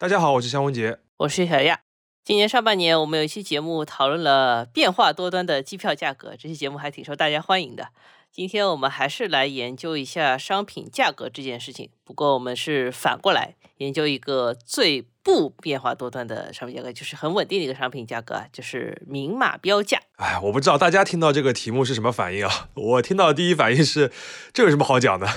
大家好，我是肖文杰，我是小亚。今年上半年，我们有一期节目讨论了变化多端的机票价格，这期节目还挺受大家欢迎的。今天我们还是来研究一下商品价格这件事情，不过我们是反过来研究一个最不变化多端的商品价格，就是很稳定的一个商品价格，就是明码标价。哎，我不知道大家听到这个题目是什么反应啊？我听到的第一反应是，这有什么好讲的？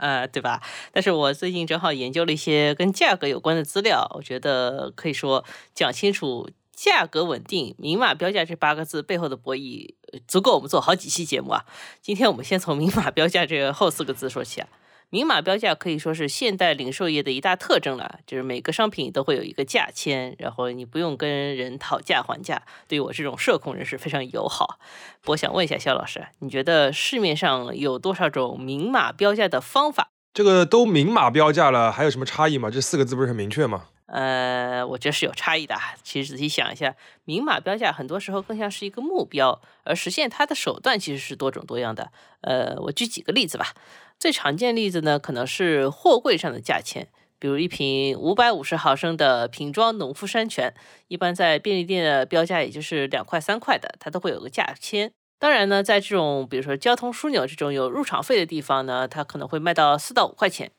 呃，对吧？但是我最近正好研究了一些跟价格有关的资料，我觉得可以说讲清楚价格稳定、明码标价这八个字背后的博弈，足够我们做好几期节目啊。今天我们先从明码标价这后四个字说起啊。明码标价可以说是现代零售业的一大特征了，就是每个商品都会有一个价签，然后你不用跟人讨价还价，对于我这种社恐人士非常友好。我想问一下肖老师，你觉得市面上有多少种明码标价的方法？这个都明码标价了，还有什么差异吗？这四个字不是很明确吗？呃，我觉得是有差异的。其实仔细想一下，明码标价很多时候更像是一个目标，而实现它的手段其实是多种多样的。呃，我举几个例子吧。最常见例子呢，可能是货柜上的价钱，比如一瓶五百五十毫升的瓶装农夫山泉，一般在便利店的标价也就是两块三块的，它都会有个价签。当然呢，在这种比如说交通枢纽这种有入场费的地方呢，它可能会卖到四到五块钱。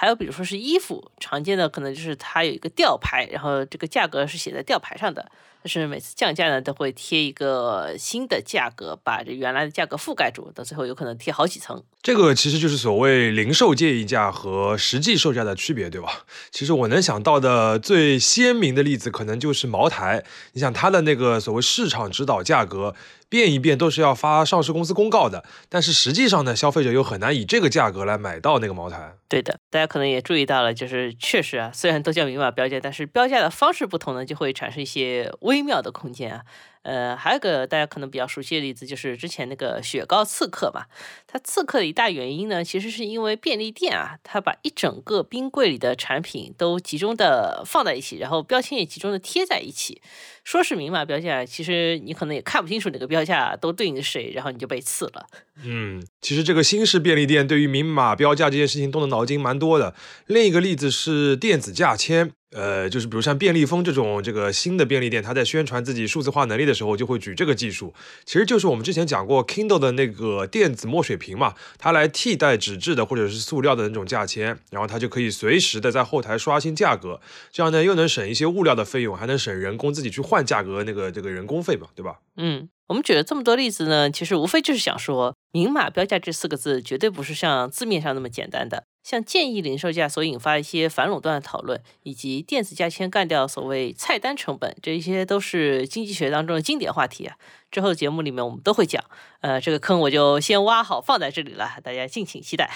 还有比如说是衣服，常见的可能就是它有一个吊牌，然后这个价格是写在吊牌上的。但是每次降价呢，都会贴一个新的价格，把这原来的价格覆盖住，到最后有可能贴好几层。这个其实就是所谓零售建议价和实际售价的区别，对吧？其实我能想到的最鲜明的例子，可能就是茅台。你想它的那个所谓市场指导价格。变一变都是要发上市公司公告的，但是实际上呢，消费者又很难以这个价格来买到那个茅台。对的，大家可能也注意到了，就是确实啊，虽然都叫明码标价，但是标价的方式不同呢，就会产生一些微妙的空间啊。呃，还有个大家可能比较熟悉的例子，就是之前那个雪糕刺客嘛。它刺客的一大原因呢，其实是因为便利店啊，它把一整个冰柜里的产品都集中的放在一起，然后标签也集中的贴在一起。说是明码标价，其实你可能也看不清楚哪个标价都对应谁，然后你就被刺了。嗯，其实这个新式便利店对于明码标价这件事情动的脑筋蛮多的。另一个例子是电子价签。呃，就是比如像便利蜂这种这个新的便利店，它在宣传自己数字化能力的时候，就会举这个技术。其实就是我们之前讲过 Kindle 的那个电子墨水屏嘛，它来替代纸质的或者是塑料的那种价签，然后它就可以随时的在后台刷新价格，这样呢又能省一些物料的费用，还能省人工自己去换价格那个这个人工费嘛，对吧？嗯，我们举了这么多例子呢，其实无非就是想说，明码标价这四个字绝对不是像字面上那么简单的。像建议零售价所引发一些反垄断的讨论，以及电子价签干掉所谓菜单成本，这一些都是经济学当中的经典话题啊。之后的节目里面我们都会讲，呃，这个坑我就先挖好放在这里了，大家敬请期待。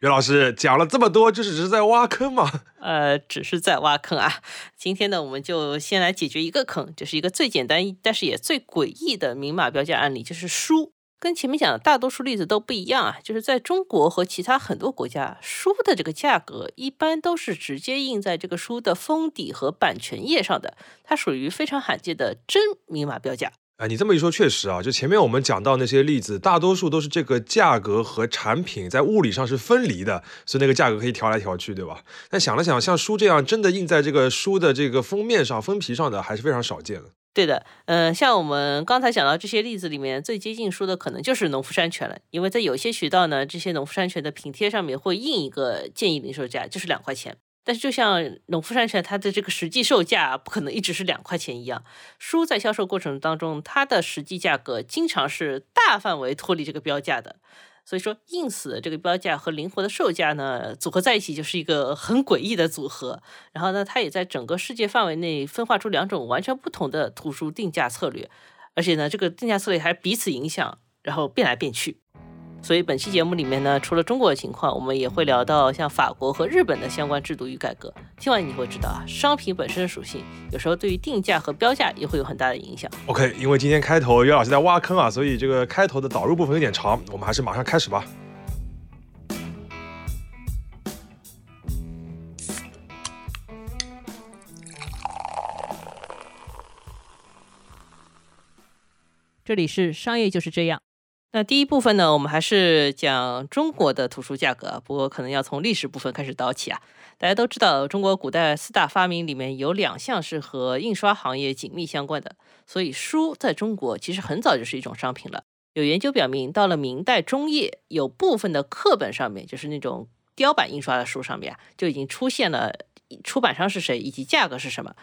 袁老师讲了这么多，就是只是在挖坑吗？呃，只是在挖坑啊。今天呢，我们就先来解决一个坑，就是一个最简单但是也最诡异的明码标价案例，就是书。跟前面讲的大多数例子都不一样啊，就是在中国和其他很多国家，书的这个价格一般都是直接印在这个书的封底和版权页上的，它属于非常罕见的真明码标价。哎，你这么一说，确实啊，就前面我们讲到那些例子，大多数都是这个价格和产品在物理上是分离的，所以那个价格可以调来调去，对吧？但想了想，像书这样真的印在这个书的这个封面上、封皮上的，还是非常少见的。对的，嗯，像我们刚才讲到这些例子里面，最接近书的可能就是农夫山泉了，因为在有些渠道呢，这些农夫山泉的瓶贴上面会印一个建议零售价，就是两块钱。但是就像农夫山泉它的这个实际售价不可能一直是两块钱一样，书在销售过程当中，它的实际价格经常是大范围脱离这个标价的。所以说，，ins 的这个标价和灵活的售价呢，组合在一起就是一个很诡异的组合。然后呢，它也在整个世界范围内分化出两种完全不同的图书定价策略，而且呢，这个定价策略还彼此影响，然后变来变去。所以本期节目里面呢，除了中国的情况，我们也会聊到像法国和日本的相关制度与改革。听完你会知道啊，商品本身的属性有时候对于定价和标价也会有很大的影响。OK，因为今天开头岳老师在挖坑啊，所以这个开头的导入部分有点长，我们还是马上开始吧。这里是商业就是这样。那第一部分呢，我们还是讲中国的图书价格，不过可能要从历史部分开始叨起啊。大家都知道，中国古代四大发明里面有两项是和印刷行业紧密相关的，所以书在中国其实很早就是一种商品了。有研究表明，到了明代中叶，有部分的课本上面，就是那种雕版印刷的书上面，就已经出现了出版商是谁以及价格是什么。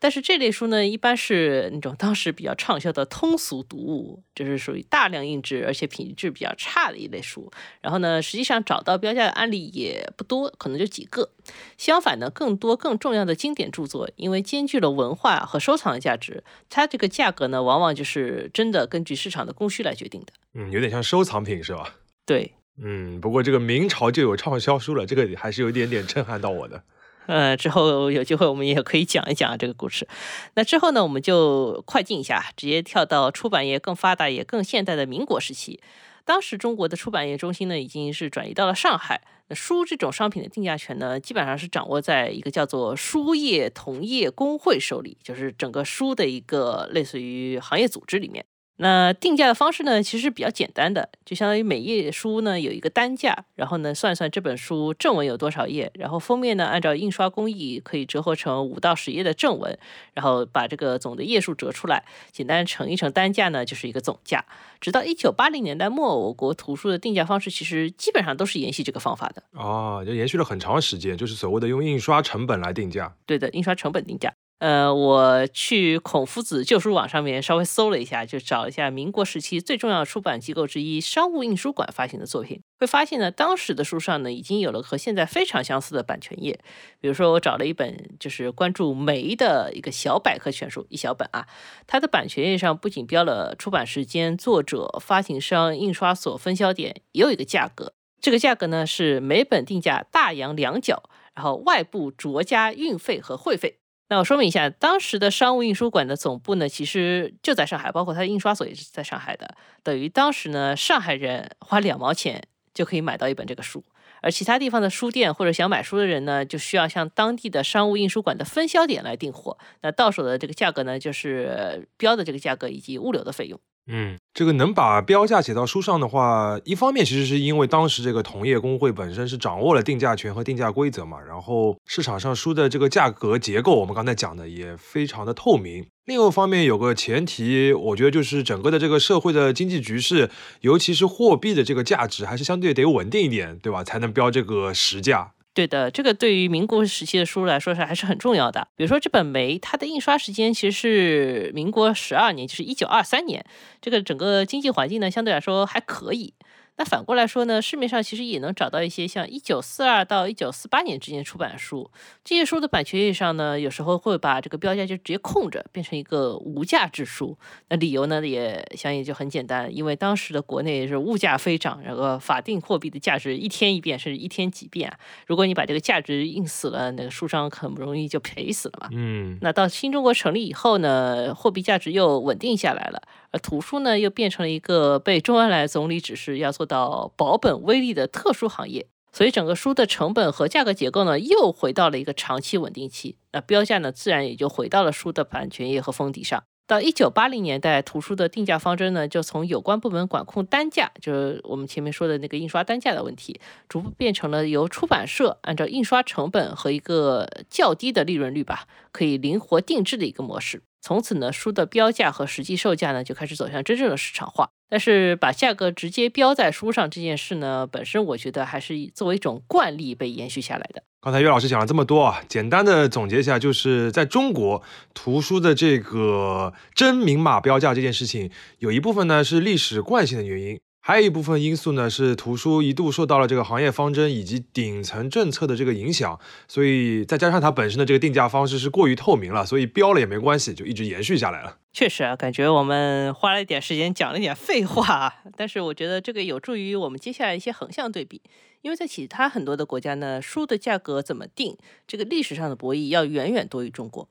但是这类书呢，一般是那种当时比较畅销的通俗读物，就是属于大量印制而且品质比较差的一类书。然后呢，实际上找到标价的案例也不多，可能就几个。相反呢，更多更重要的经典著作，因为兼具了文化和收藏的价值，它这个价格呢，往往就是真的根据市场的供需来决定的。嗯，有点像收藏品是吧？对，嗯，不过这个明朝就有畅销书了，这个还是有一点点震撼到我的。呃，之后有机会我们也可以讲一讲这个故事。那之后呢，我们就快进一下，直接跳到出版业更发达也更现代的民国时期。当时中国的出版业中心呢，已经是转移到了上海。那书这种商品的定价权呢，基本上是掌握在一个叫做书业同业工会手里，就是整个书的一个类似于行业组织里面。那定价的方式呢，其实比较简单的，就相当于每页书呢有一个单价，然后呢算算这本书正文有多少页，然后封面呢按照印刷工艺可以折合成五到十页的正文，然后把这个总的页数折出来，简单乘一乘单价呢就是一个总价。直到一九八零年代末，我国图书的定价方式其实基本上都是沿袭这个方法的。哦，就延续了很长时间，就是所谓的用印刷成本来定价。对的，印刷成本定价。呃，我去孔夫子旧书网上面稍微搜了一下，就找一下民国时期最重要出版机构之一商务印书馆发行的作品，会发现呢，当时的书上呢已经有了和现在非常相似的版权页。比如说，我找了一本就是关注梅的一个小百科全书，一小本啊，它的版权页上不仅标了出版时间、作者、发行商、印刷所、分销点，也有一个价格。这个价格呢是每本定价大洋两角，然后外部酌加运费和会费。那我说明一下，当时的商务印书馆的总部呢，其实就在上海，包括它的印刷所也是在上海的。等于当时呢，上海人花两毛钱就可以买到一本这个书，而其他地方的书店或者想买书的人呢，就需要向当地的商务印书馆的分销点来订货。那到手的这个价格呢，就是标的这个价格以及物流的费用。嗯，这个能把标价写到书上的话，一方面其实是因为当时这个同业工会本身是掌握了定价权和定价规则嘛，然后市场上书的这个价格结构，我们刚才讲的也非常的透明。另一方面有个前提，我觉得就是整个的这个社会的经济局势，尤其是货币的这个价值，还是相对得稳定一点，对吧？才能标这个实价。对的，这个对于民国时期的书来说是还是很重要的。比如说这本《梅》，它的印刷时间其实是民国十二年，就是一九二三年。这个整个经济环境呢，相对来说还可以。那反过来说呢，市面上其实也能找到一些像一九四二到一九四八年之间出版的书，这些书的版权页上呢，有时候会把这个标价就直接空着，变成一个无价之书。那理由呢，也相应就很简单，因为当时的国内是物价飞涨，然后法定货币的价值一天一变，甚至一天几变。如果你把这个价值印死了，那个书商很不容易就赔死了嘛。嗯，那到新中国成立以后呢，货币价值又稳定下来了。而图书呢，又变成了一个被周恩来总理指示要做到保本微利的特殊行业，所以整个书的成本和价格结构呢，又回到了一个长期稳定期。那标价呢，自然也就回到了书的版权页和封底上。到一九八零年代，图书的定价方针呢，就从有关部门管控单价，就是我们前面说的那个印刷单价的问题，逐步变成了由出版社按照印刷成本和一个较低的利润率吧，可以灵活定制的一个模式。从此呢，书的标价和实际售价呢就开始走向真正的市场化。但是把价格直接标在书上这件事呢，本身我觉得还是作为一种惯例被延续下来的。刚才岳老师讲了这么多啊，简单的总结一下，就是在中国图书的这个真明码标价这件事情，有一部分呢是历史惯性的原因。还有一部分因素呢，是图书一度受到了这个行业方针以及顶层政策的这个影响，所以再加上它本身的这个定价方式是过于透明了，所以标了也没关系，就一直延续下来了。确实啊，感觉我们花了一点时间讲了一点废话，但是我觉得这个有助于我们接下来一些横向对比，因为在其他很多的国家呢，书的价格怎么定，这个历史上的博弈要远远多于中国。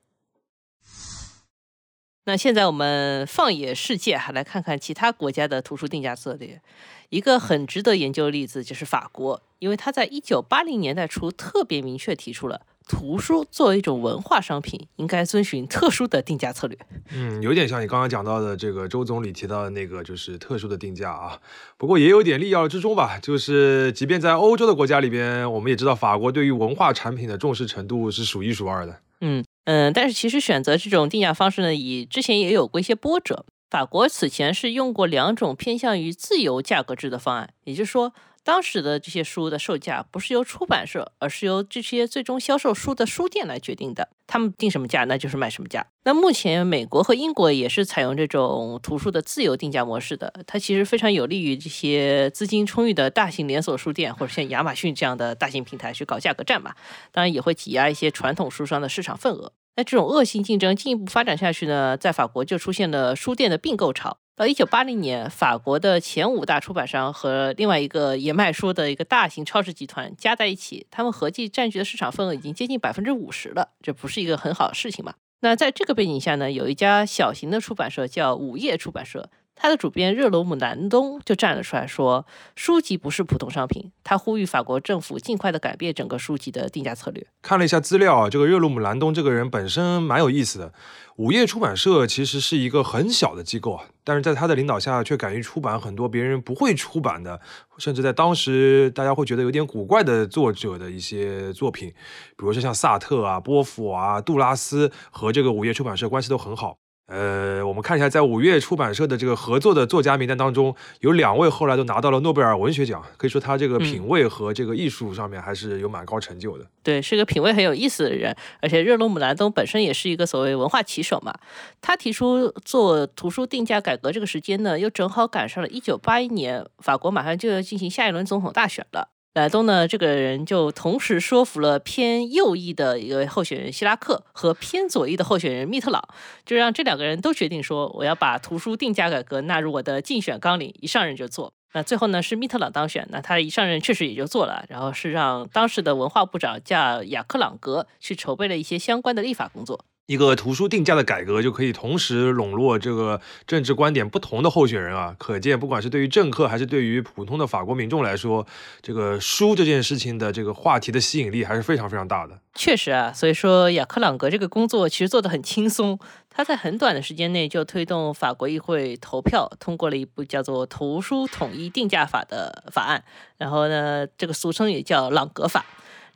那现在我们放眼世界，还来看看其他国家的图书定价策略。一个很值得研究的例子就是法国，因为它在一九八零年代初特别明确提出了。图书作为一种文化商品，应该遵循特殊的定价策略。嗯，有点像你刚刚讲到的这个周总理提到的那个，就是特殊的定价啊。不过也有点利要之中吧，就是即便在欧洲的国家里边，我们也知道法国对于文化产品的重视程度是数一数二的。嗯嗯，但是其实选择这种定价方式呢，以之前也有过一些波折。法国此前是用过两种偏向于自由价格制的方案，也就是说。当时的这些书的售价不是由出版社，而是由这些最终销售书的书店来决定的。他们定什么价，那就是卖什么价。那目前美国和英国也是采用这种图书的自由定价模式的，它其实非常有利于这些资金充裕的大型连锁书店或者像亚马逊这样的大型平台去搞价格战嘛。当然也会挤压一些传统书商的市场份额。那这种恶性竞争进一步发展下去呢，在法国就出现了书店的并购潮。到一九八零年，法国的前五大出版商和另外一个也卖书的一个大型超市集团加在一起，他们合计占据的市场份额已经接近百分之五十了，这不是一个很好的事情嘛？那在这个背景下呢，有一家小型的出版社叫午夜出版社。他的主编热罗姆南东就站了出来说，书籍不是普通商品。他呼吁法国政府尽快的改变整个书籍的定价策略。看了一下资料啊，这个热罗姆南东这个人本身蛮有意思的。午夜出版社其实是一个很小的机构啊，但是在他的领导下，却敢于出版很多别人不会出版的，甚至在当时大家会觉得有点古怪的作者的一些作品，比如说像萨特啊、波伏啊、杜拉斯和这个午夜出版社关系都很好。呃，我们看一下，在五月出版社的这个合作的作家名单当中，有两位后来都拿到了诺贝尔文学奖，可以说他这个品味和这个艺术上面还是有蛮高成就的。对，是个品味很有意思的人，而且热罗姆兰东本身也是一个所谓文化旗手嘛。他提出做图书定价改革这个时间呢，又正好赶上了一九八一年，法国马上就要进行下一轮总统大选了。莱东呢，这个人就同时说服了偏右翼的一个候选人希拉克和偏左翼的候选人密特朗，就让这两个人都决定说，我要把图书定价改革纳入我的竞选纲领，一上任就做。那最后呢，是密特朗当选，那他一上任确实也就做了，然后是让当时的文化部长叫雅克朗格去筹备了一些相关的立法工作。一个图书定价的改革就可以同时笼络这个政治观点不同的候选人啊，可见不管是对于政客还是对于普通的法国民众来说，这个书这件事情的这个话题的吸引力还是非常非常大的。确实啊，所以说雅克朗格这个工作其实做得很轻松，他在很短的时间内就推动法国议会投票通过了一部叫做《图书统一定价法》的法案，然后呢，这个俗称也叫朗格法。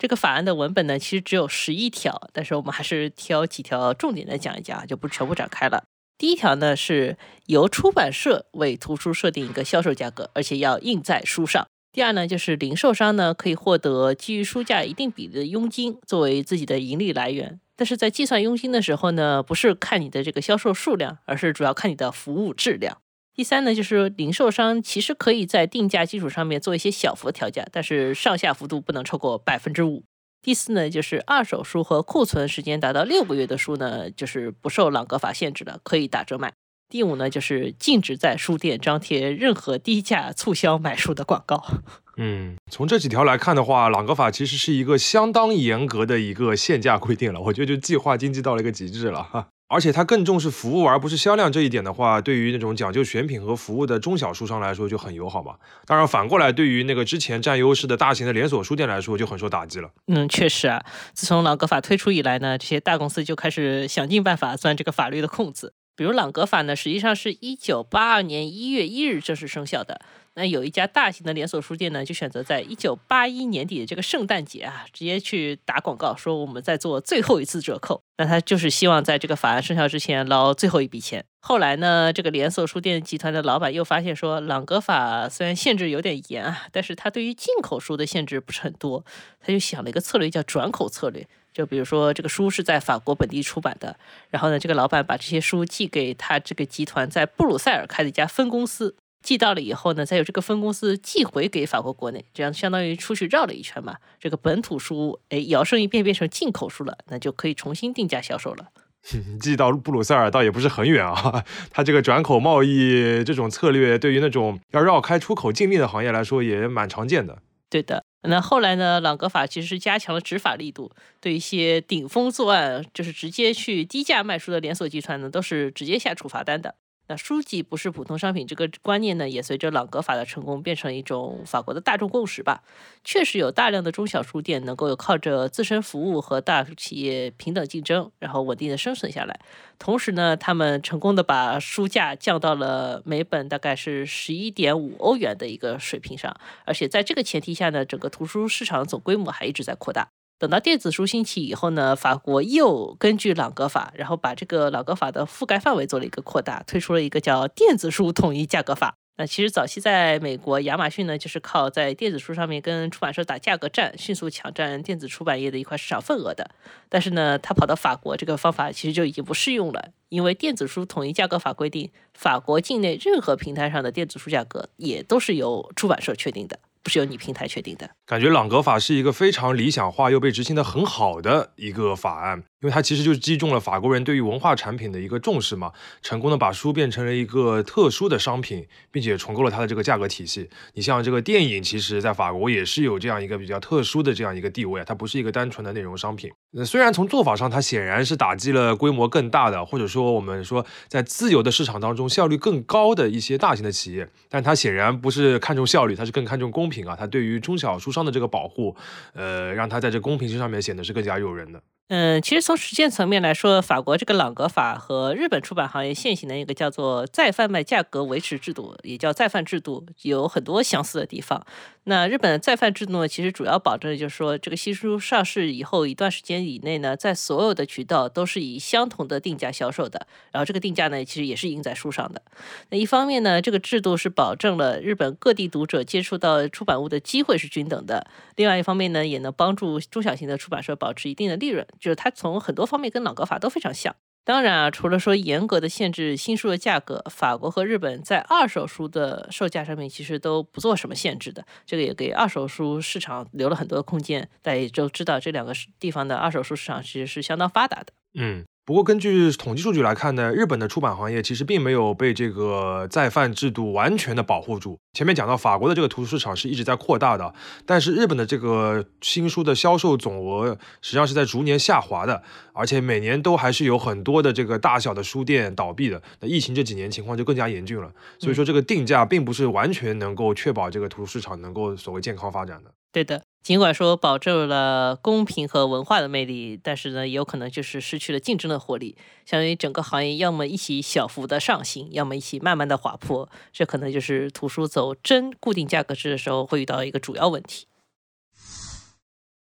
这个法案的文本呢，其实只有十一条，但是我们还是挑几条重点的讲一讲，就不全部展开了。第一条呢，是由出版社为图书设定一个销售价格，而且要印在书上。第二呢，就是零售商呢可以获得基于书价一定比例的佣金作为自己的盈利来源，但是在计算佣金的时候呢，不是看你的这个销售数量，而是主要看你的服务质量。第三呢，就是零售商其实可以在定价基础上面做一些小幅调价，但是上下幅度不能超过百分之五。第四呢，就是二手书和库存时间达到六个月的书呢，就是不受朗格法限制的，可以打折卖。第五呢，就是禁止在书店张贴任何低价促销买书的广告。嗯，从这几条来看的话，朗格法其实是一个相当严格的一个限价规定了，我觉得就计划经济到了一个极致了哈。而且它更重视服务而不是销量这一点的话，对于那种讲究选品和服务的中小书商来说就很友好嘛。当然反过来，对于那个之前占优势的大型的连锁书店来说就很受打击了。嗯，确实啊，自从朗格法推出以来呢，这些大公司就开始想尽办法钻这个法律的空子。比如朗格法呢，实际上是一九八二年一月一日正式生效的。那有一家大型的连锁书店呢，就选择在一九八一年底的这个圣诞节啊，直接去打广告，说我们在做最后一次折扣。那他就是希望在这个法案生效之前捞最后一笔钱。后来呢，这个连锁书店集团的老板又发现说，朗格法虽然限制有点严啊，但是他对于进口书的限制不是很多。他就想了一个策略，叫转口策略。就比如说这个书是在法国本地出版的，然后呢，这个老板把这些书寄给他这个集团在布鲁塞尔开的一家分公司。寄到了以后呢，再由这个分公司寄回给法国国内，这样相当于出去绕了一圈嘛。这个本土书，哎，摇身一变变成进口书了，那就可以重新定价销售了。寄到布鲁塞尔倒也不是很远啊。他这个转口贸易这种策略，对于那种要绕开出口禁令的行业来说，也蛮常见的。对的。那后来呢，朗格法其实是加强了执法力度，对一些顶风作案，就是直接去低价卖书的连锁集团呢，都是直接下处罚单的。那书籍不是普通商品这个观念呢，也随着朗格法的成功变成一种法国的大众共识吧。确实有大量的中小书店能够靠着自身服务和大企业平等竞争，然后稳定的生存下来。同时呢，他们成功的把书价降到了每本大概是十一点五欧元的一个水平上，而且在这个前提下呢，整个图书市场总规模还一直在扩大。等到电子书兴起以后呢，法国又根据朗格法，然后把这个朗格法的覆盖范围做了一个扩大，推出了一个叫电子书统一价格法。那其实早期在美国，亚马逊呢就是靠在电子书上面跟出版社打价格战，迅速抢占电子出版业的一块市场份额的。但是呢，他跑到法国，这个方法其实就已经不适用了，因为电子书统一价格法规定，法国境内任何平台上的电子书价格也都是由出版社确定的。不是由你平台确定的，感觉朗格法是一个非常理想化又被执行的很好的一个法案。因为它其实就是击中了法国人对于文化产品的一个重视嘛，成功的把书变成了一个特殊的商品，并且重构了它的这个价格体系。你像这个电影，其实在法国也是有这样一个比较特殊的这样一个地位，它不是一个单纯的内容商品。那虽然从做法上，它显然是打击了规模更大的，或者说我们说在自由的市场当中效率更高的一些大型的企业，但它显然不是看重效率，它是更看重公平啊。它对于中小书商的这个保护，呃，让它在这公平性上面显得是更加诱人的。嗯，其实从实践层面来说，法国这个朗格法和日本出版行业现行的一个叫做再贩卖价格维持制度，也叫再贩制度，有很多相似的地方。那日本的再贩制度呢，其实主要保证就是说，这个新书上市以后一段时间以内呢，在所有的渠道都是以相同的定价销售的，然后这个定价呢，其实也是印在书上的。那一方面呢，这个制度是保证了日本各地读者接触到出版物的机会是均等的；另外一方面呢，也能帮助中小型的出版社保持一定的利润。就是它从很多方面跟朗格法都非常像。当然啊，除了说严格的限制新书的价格，法国和日本在二手书的售价上面其实都不做什么限制的。这个也给二手书市场留了很多空间。大家也都知道，这两个地方的二手书市场其实是相当发达的。嗯。不过，根据统计数据来看呢，日本的出版行业其实并没有被这个再贩制度完全的保护住。前面讲到，法国的这个图书市场是一直在扩大的，但是日本的这个新书的销售总额实际上是在逐年下滑的，而且每年都还是有很多的这个大小的书店倒闭的。那疫情这几年情况就更加严峻了，所以说这个定价并不是完全能够确保这个图书市场能够所谓健康发展的。对的。尽管说保证了公平和文化的魅力，但是呢，也有可能就是失去了竞争的活力。相当于整个行业要么一起小幅的上行，要么一起慢慢的滑坡。这可能就是图书走真固定价格制的时候会遇到一个主要问题。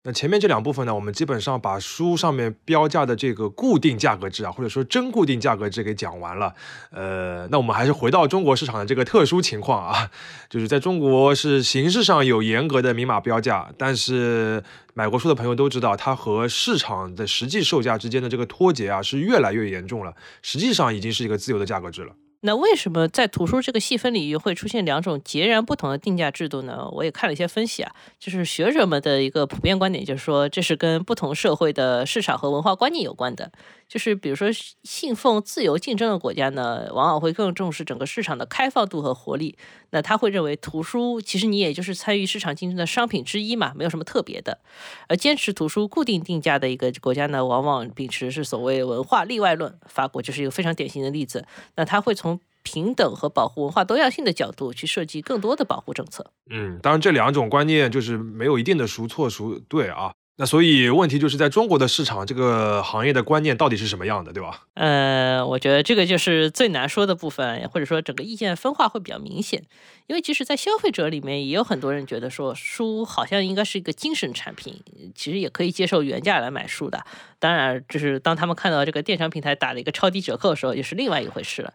那前面这两部分呢，我们基本上把书上面标价的这个固定价格制啊，或者说真固定价格制给讲完了。呃，那我们还是回到中国市场的这个特殊情况啊，就是在中国是形式上有严格的明码标价，但是买过书的朋友都知道，它和市场的实际售价之间的这个脱节啊是越来越严重了，实际上已经是一个自由的价格制了。那为什么在图书这个细分领域会出现两种截然不同的定价制度呢？我也看了一些分析啊，就是学者们的一个普遍观点，就是说这是跟不同社会的市场和文化观念有关的。就是比如说信奉自由竞争的国家呢，往往会更重视整个市场的开放度和活力。那他会认为图书其实你也就是参与市场竞争的商品之一嘛，没有什么特别的。而坚持图书固定定价的一个国家呢，往往秉持是所谓文化例外论。法国就是一个非常典型的例子。那他会从平等和保护文化多样性的角度去设计更多的保护政策。嗯，当然这两种观念就是没有一定的孰错孰对啊。那所以问题就是在中国的市场，这个行业的观念到底是什么样的，对吧？呃，我觉得这个就是最难说的部分，或者说整个意见分化会比较明显。因为其实在消费者里面，也有很多人觉得说书好像应该是一个精神产品，其实也可以接受原价来买书的。当然，就是当他们看到这个电商平台打了一个超低折扣的时候，也是另外一回事了。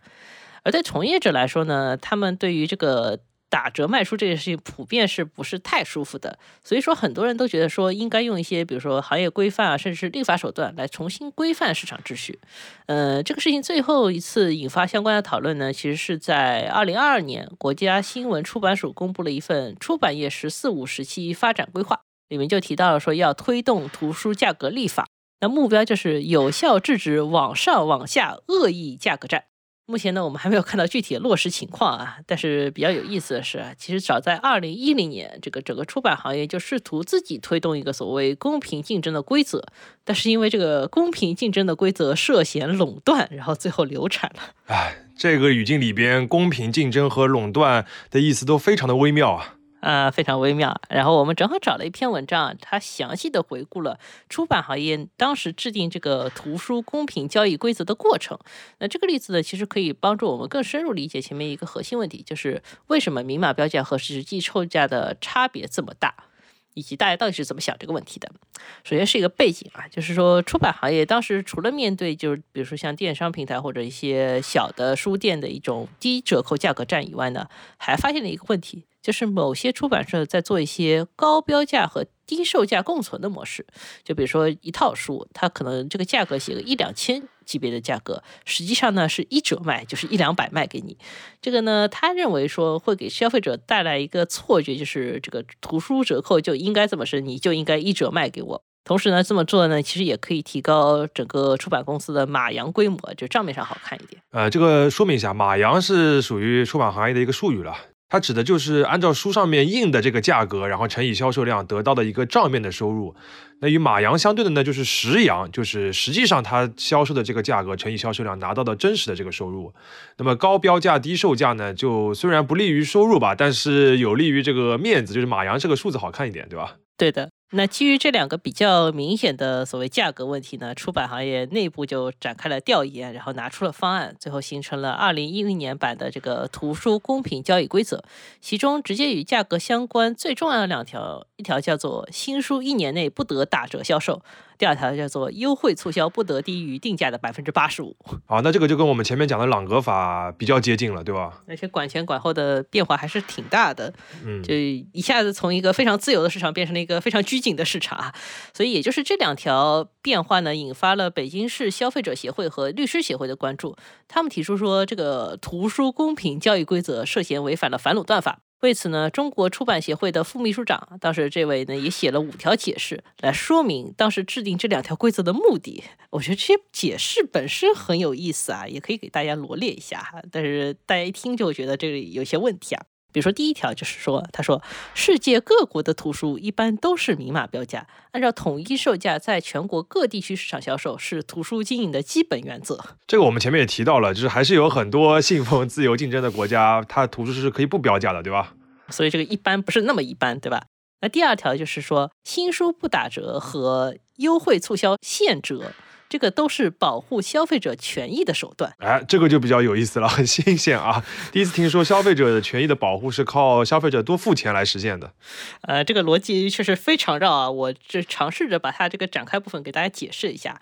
而对从业者来说呢，他们对于这个。打折卖书这件事情普遍是不是太舒服的？所以说很多人都觉得说应该用一些比如说行业规范啊，甚至是立法手段来重新规范市场秩序。呃，这个事情最后一次引发相关的讨论呢，其实是在二零二二年，国家新闻出版署公布了一份出版业“十四五”时期发展规划，里面就提到了说要推动图书价格立法，那目标就是有效制止网上网下恶意价格战。目前呢，我们还没有看到具体的落实情况啊。但是比较有意思的是，其实早在二零一零年，这个整个出版行业就试图自己推动一个所谓公平竞争的规则，但是因为这个公平竞争的规则涉嫌垄断，然后最后流产了。哎，这个语境里边，公平竞争和垄断的意思都非常的微妙啊。啊，非常微妙。然后我们正好找了一篇文章，它详细的回顾了出版行业当时制定这个图书公平交易规则的过程。那这个例子呢，其实可以帮助我们更深入理解前面一个核心问题，就是为什么明码标价和实际售价的差别这么大，以及大家到底是怎么想这个问题的。首先是一个背景啊，就是说出版行业当时除了面对就是比如说像电商平台或者一些小的书店的一种低折扣价格战以外呢，还发现了一个问题。就是某些出版社在做一些高标价和低售价共存的模式，就比如说一套书，它可能这个价格写个一两千级别的价格，实际上呢是一折卖，就是一两百卖给你。这个呢，他认为说会给消费者带来一个错觉，就是这个图书折扣就应该这么深，你就应该一折卖给我。同时呢，这么做呢，其实也可以提高整个出版公司的马洋规模，就账面上好看一点。呃，这个说明一下，马洋是属于出版行业的一个术语了。它指的就是按照书上面印的这个价格，然后乘以销售量得到的一个账面的收入。那与马洋相对的呢，就是实洋，就是实际上它销售的这个价格乘以销售量拿到的真实的这个收入。那么高标价低售价呢，就虽然不利于收入吧，但是有利于这个面子，就是马洋这个数字好看一点，对吧？对的。那基于这两个比较明显的所谓价格问题呢，出版行业内部就展开了调研，然后拿出了方案，最后形成了二零一零年版的这个图书公平交易规则。其中直接与价格相关最重要的两条，一条叫做新书一年内不得打折销售。第二条叫做优惠促销不得低于定价的百分之八十五。好，那这个就跟我们前面讲的朗格法比较接近了，对吧？而且管前管后的变化还是挺大的，嗯，就一下子从一个非常自由的市场变成了一个非常拘谨的市场。所以也就是这两条变化呢，引发了北京市消费者协会和律师协会的关注。他们提出说，这个图书公平交易规则涉嫌违反了反垄断法。为此呢，中国出版协会的副秘书长，当时这位呢也写了五条解释来说明当时制定这两条规则的目的。我觉得这些解释本身很有意思啊，也可以给大家罗列一下哈。但是大家一听就觉得这里有些问题啊。比如说，第一条就是说，他说，世界各国的图书一般都是明码标价，按照统一售价在全国各地区市场销售，是图书经营的基本原则。这个我们前面也提到了，就是还是有很多信奉自由竞争的国家，它图书是可以不标价的，对吧？所以这个一般不是那么一般，对吧？那第二条就是说，新书不打折和优惠促销现折。这个都是保护消费者权益的手段，哎，这个就比较有意思了，很新鲜啊！第一次听说消费者的权益的保护是靠消费者多付钱来实现的。呃，这个逻辑确实非常绕啊！我这尝试着把它这个展开部分给大家解释一下。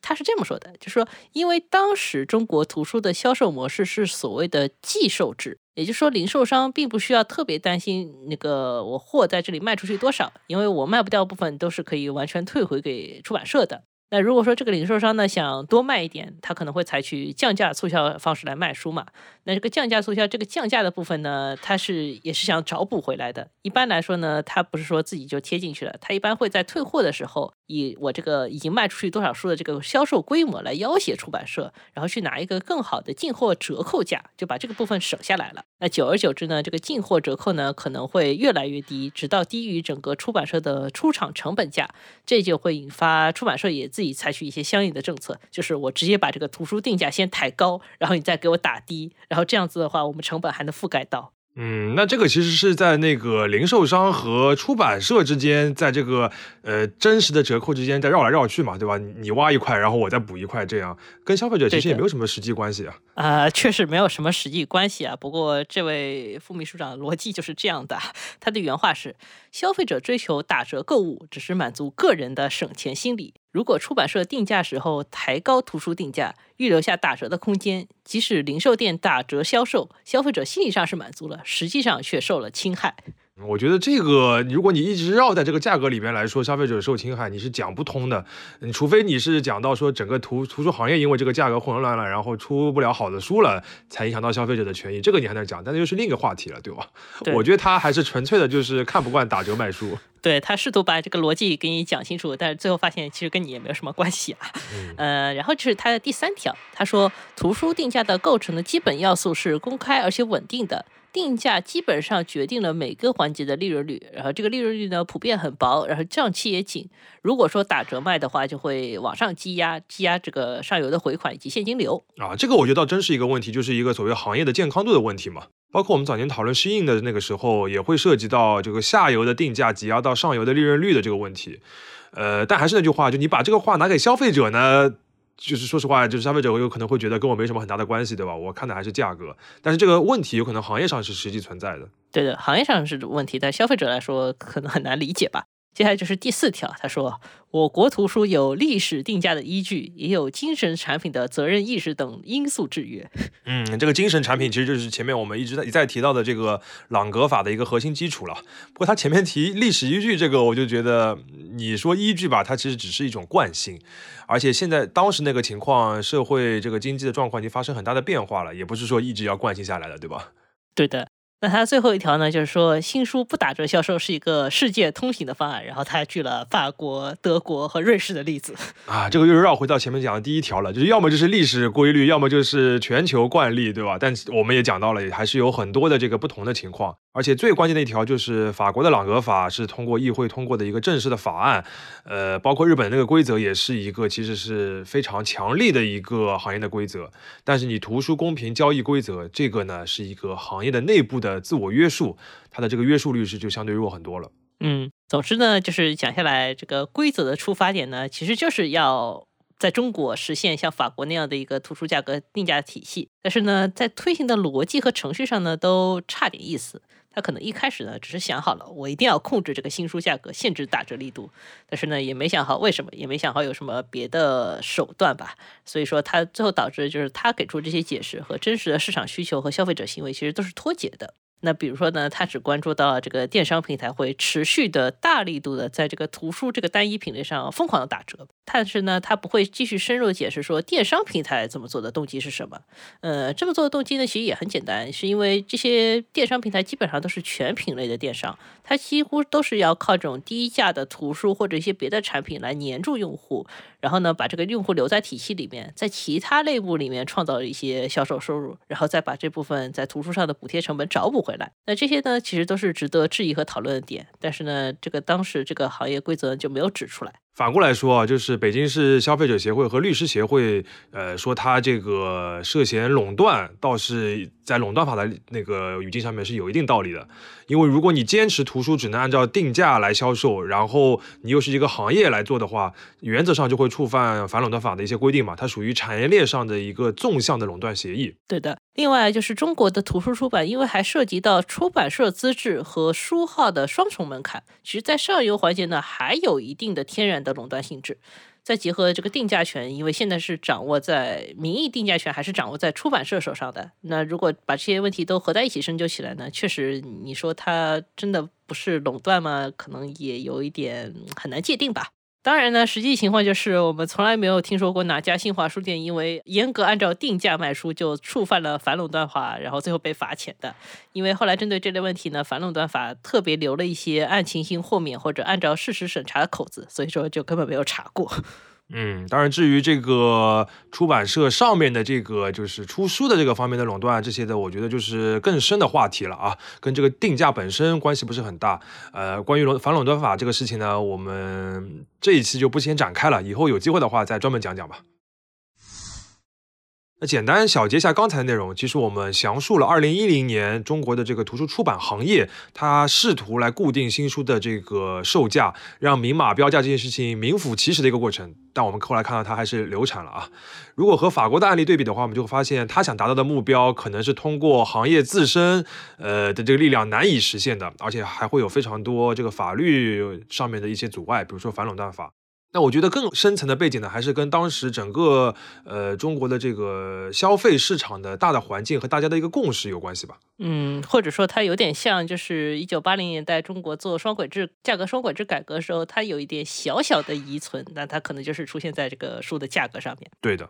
他是这么说的，就是说，因为当时中国图书的销售模式是所谓的寄售制，也就是说，零售商并不需要特别担心那个我货在这里卖出去多少，因为我卖不掉部分都是可以完全退回给出版社的。那如果说这个零售商呢想多卖一点，他可能会采取降价促销方式来卖书嘛。那这个降价促销，这个降价的部分呢，他是也是想找补回来的。一般来说呢，他不是说自己就贴进去了，他一般会在退货的时候，以我这个已经卖出去多少书的这个销售规模来要挟出版社，然后去拿一个更好的进货折扣价，就把这个部分省下来了。那久而久之呢，这个进货折扣呢可能会越来越低，直到低于整个出版社的出厂成本价，这就会引发出版社也自己采取一些相应的政策，就是我直接把这个图书定价先抬高，然后你再给我打低。然后这样子的话，我们成本还能覆盖到。嗯，那这个其实是在那个零售商和出版社之间，在这个呃真实的折扣之间在绕来绕去嘛，对吧？你挖一块，然后我再补一块，这样跟消费者其实也没有什么实际关系啊。啊，确实没有什么实际关系啊。不过这位副秘书长的逻辑就是这样的，他的原话是：消费者追求打折购物，只是满足个人的省钱心理。如果出版社定价时候抬高图书定价，预留下打折的空间，即使零售店打折销售，消费者心理上是满足了，实际上却受了侵害。我觉得这个，如果你一直绕在这个价格里面来说，消费者受侵害，你是讲不通的。你除非你是讲到说整个图图书行业因为这个价格混乱了，然后出不了好的书了，才影响到消费者的权益，这个你还能讲，但是又是另一个话题了，对吧？我觉得他还是纯粹的就是看不惯打折卖书。对他试图把这个逻辑给你讲清楚，但是最后发现其实跟你也没有什么关系啊。呃，然后就是他的第三条，他说图书定价的构成的基本要素是公开而且稳定的。定价基本上决定了每个环节的利润率，然后这个利润率呢普遍很薄，然后账期也紧。如果说打折卖的话，就会往上积压，积压这个上游的回款以及现金流啊。这个我觉得倒真是一个问题，就是一个所谓行业的健康度的问题嘛。包括我们早年讨论适应的那个时候，也会涉及到这个下游的定价挤压到上游的利润率的这个问题。呃，但还是那句话，就你把这个话拿给消费者呢？就是说实话，就是消费者有可能会觉得跟我没什么很大的关系，对吧？我看的还是价格，但是这个问题有可能行业上是实际存在的。对的，行业上是问题，但消费者来说可能很难理解吧。接下来就是第四条，他说，我国图书有历史定价的依据，也有精神产品的责任意识等因素制约。嗯，这个精神产品其实就是前面我们一直在一再提到的这个朗格法的一个核心基础了。不过他前面提历史依据这个，我就觉得你说依据吧，它其实只是一种惯性，而且现在当时那个情况，社会这个经济的状况已经发生很大的变化了，也不是说一直要惯性下来的，对吧？对的。那他最后一条呢，就是说新书不打折销售是一个世界通行的方案，然后他还举了法国、德国和瑞士的例子啊，这个又绕回到前面讲的第一条了，就是要么就是历史规律，要么就是全球惯例，对吧？但我们也讲到了，还是有很多的这个不同的情况。而且最关键的一条就是法国的朗格法是通过议会通过的一个正式的法案，呃，包括日本那个规则也是一个其实是非常强力的一个行业的规则。但是你图书公平交易规则这个呢是一个行业的内部的自我约束，它的这个约束率是就相对弱很多了。嗯，总之呢就是讲下来，这个规则的出发点呢其实就是要。在中国实现像法国那样的一个图书价格定价体系，但是呢，在推行的逻辑和程序上呢，都差点意思。他可能一开始呢，只是想好了，我一定要控制这个新书价格，限制打折力度，但是呢，也没想好为什么，也没想好有什么别的手段吧。所以说，他最后导致就是他给出这些解释和真实的市场需求和消费者行为其实都是脱节的。那比如说呢，他只关注到这个电商平台会持续的大力度的在这个图书这个单一品类上疯狂的打折，但是呢，他不会继续深入解释说电商平台这么做的动机是什么。呃，这么做的动机呢，其实也很简单，是因为这些电商平台基本上都是全品类的电商，它几乎都是要靠这种低价的图书或者一些别的产品来黏住用户，然后呢，把这个用户留在体系里面，在其他类目里面创造一些销售收入，然后再把这部分在图书上的补贴成本找补回。来，那这些呢，其实都是值得质疑和讨论的点，但是呢，这个当时这个行业规则就没有指出来。反过来说啊，就是北京市消费者协会和律师协会，呃，说他这个涉嫌垄断，倒是在垄断法的那个语境上面是有一定道理的。因为如果你坚持图书只能按照定价来销售，然后你又是一个行业来做的话，原则上就会触犯反垄断法的一些规定嘛，它属于产业链上的一个纵向的垄断协议。对的。另外就是中国的图书出版，因为还涉及到出版社资质和书号的双重门槛，其实在上游环节呢，还有一定的天然的垄断性质。再结合这个定价权，因为现在是掌握在名义定价权还是掌握在出版社手上的。那如果把这些问题都合在一起深究起来呢，确实你说它真的不是垄断吗？可能也有一点很难界定吧。当然呢，实际情况就是我们从来没有听说过哪家新华书店因为严格按照定价卖书就触犯了反垄断法，然后最后被罚钱的。因为后来针对这类问题呢，反垄断法特别留了一些案情性豁免或者按照事实审查的口子，所以说就根本没有查过。嗯，当然，至于这个出版社上面的这个就是出书的这个方面的垄断这些的，我觉得就是更深的话题了啊，跟这个定价本身关系不是很大。呃，关于垄反垄断法这个事情呢，我们这一期就不先展开了，以后有机会的话再专门讲讲吧。简单小结一下刚才的内容，其实我们详述了二零一零年中国的这个图书出版行业，它试图来固定新书的这个售价，让明码标价这件事情名副其实的一个过程。但我们后来看到它还是流产了啊。如果和法国的案例对比的话，我们就会发现，他想达到的目标可能是通过行业自身呃的这个力量难以实现的，而且还会有非常多这个法律上面的一些阻碍，比如说反垄断法。那我觉得更深层的背景呢，还是跟当时整个呃中国的这个消费市场的大的环境和大家的一个共识有关系吧。嗯，或者说它有点像，就是一九八零年代中国做双轨制价格双轨制改革的时候，它有一点小小的遗存，那它可能就是出现在这个书的价格上面。对的。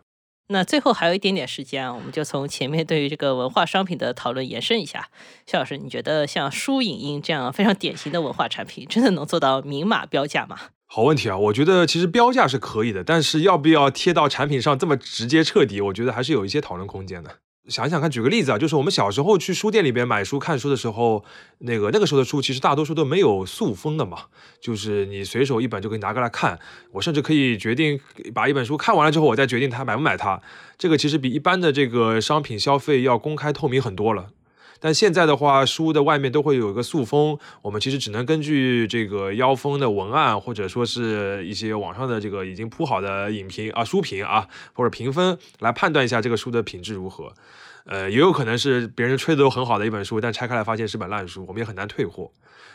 那最后还有一点点时间啊，我们就从前面对于这个文化商品的讨论延伸一下。肖老师，你觉得像书影音这样非常典型的文化产品，真的能做到明码标价吗？好问题啊，我觉得其实标价是可以的，但是要不要贴到产品上这么直接彻底，我觉得还是有一些讨论空间的。想想看，举个例子啊，就是我们小时候去书店里边买书、看书的时候，那个那个时候的书其实大多数都没有塑封的嘛，就是你随手一本就可以拿过来看。我甚至可以决定把一本书看完了之后，我再决定它买不买它。这个其实比一般的这个商品消费要公开透明很多了。但现在的话，书的外面都会有一个塑封，我们其实只能根据这个腰封的文案，或者说是一些网上的这个已经铺好的影评啊、书评啊或者评分来判断一下这个书的品质如何。呃，也有可能是别人吹的都很好的一本书，但拆开来发现是本烂书，我们也很难退货。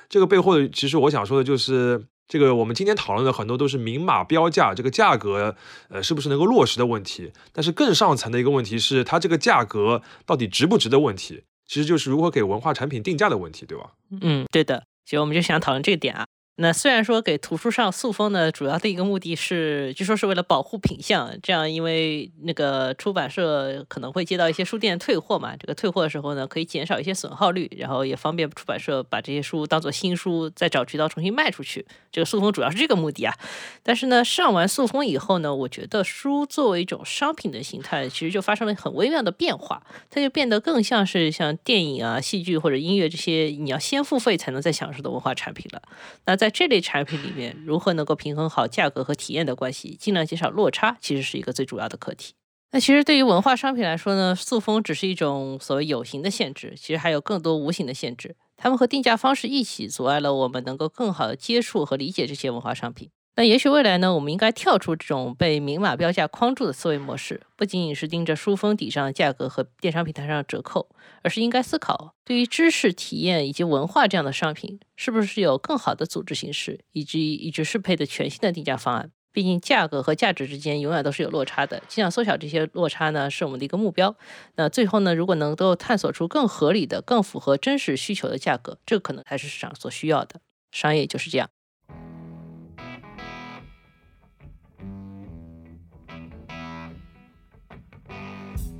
这个背后的，其实我想说的就是，这个我们今天讨论的很多都是明码标价，这个价格呃是不是能够落实的问题。但是更上层的一个问题是，它这个价格到底值不值的问题。其实就是如何给文化产品定价的问题，对吧？嗯，对的。其实我们就想讨论这个点啊。那虽然说给图书上塑封呢，主要的一个目的是，据说是为了保护品相，这样因为那个出版社可能会接到一些书店退货嘛，这个退货的时候呢，可以减少一些损耗率，然后也方便出版社把这些书当做新书再找渠道重新卖出去。这个塑封主要是这个目的啊。但是呢，上完塑封以后呢，我觉得书作为一种商品的形态，其实就发生了很微妙的变化，它就变得更像是像电影啊、戏剧或者音乐这些你要先付费才能再享受的文化产品了。那在这类产品里面，如何能够平衡好价格和体验的关系，尽量减少落差，其实是一个最主要的课题。那其实对于文化商品来说呢，塑封只是一种所谓有形的限制，其实还有更多无形的限制。它们和定价方式一起阻碍了我们能够更好的接触和理解这些文化商品。那也许未来呢，我们应该跳出这种被明码标价框住的思维模式，不仅仅是盯着书封底上的价格和电商平台上的折扣，而是应该思考，对于知识体验以及文化这样的商品，是不是有更好的组织形式，以及一致适配的全新的定价方案？毕竟价格和价值之间永远都是有落差的，尽量缩小这些落差呢，是我们的一个目标。那最后呢，如果能够探索出更合理的、更符合真实需求的价格，这可能才是市场所需要的。商业就是这样。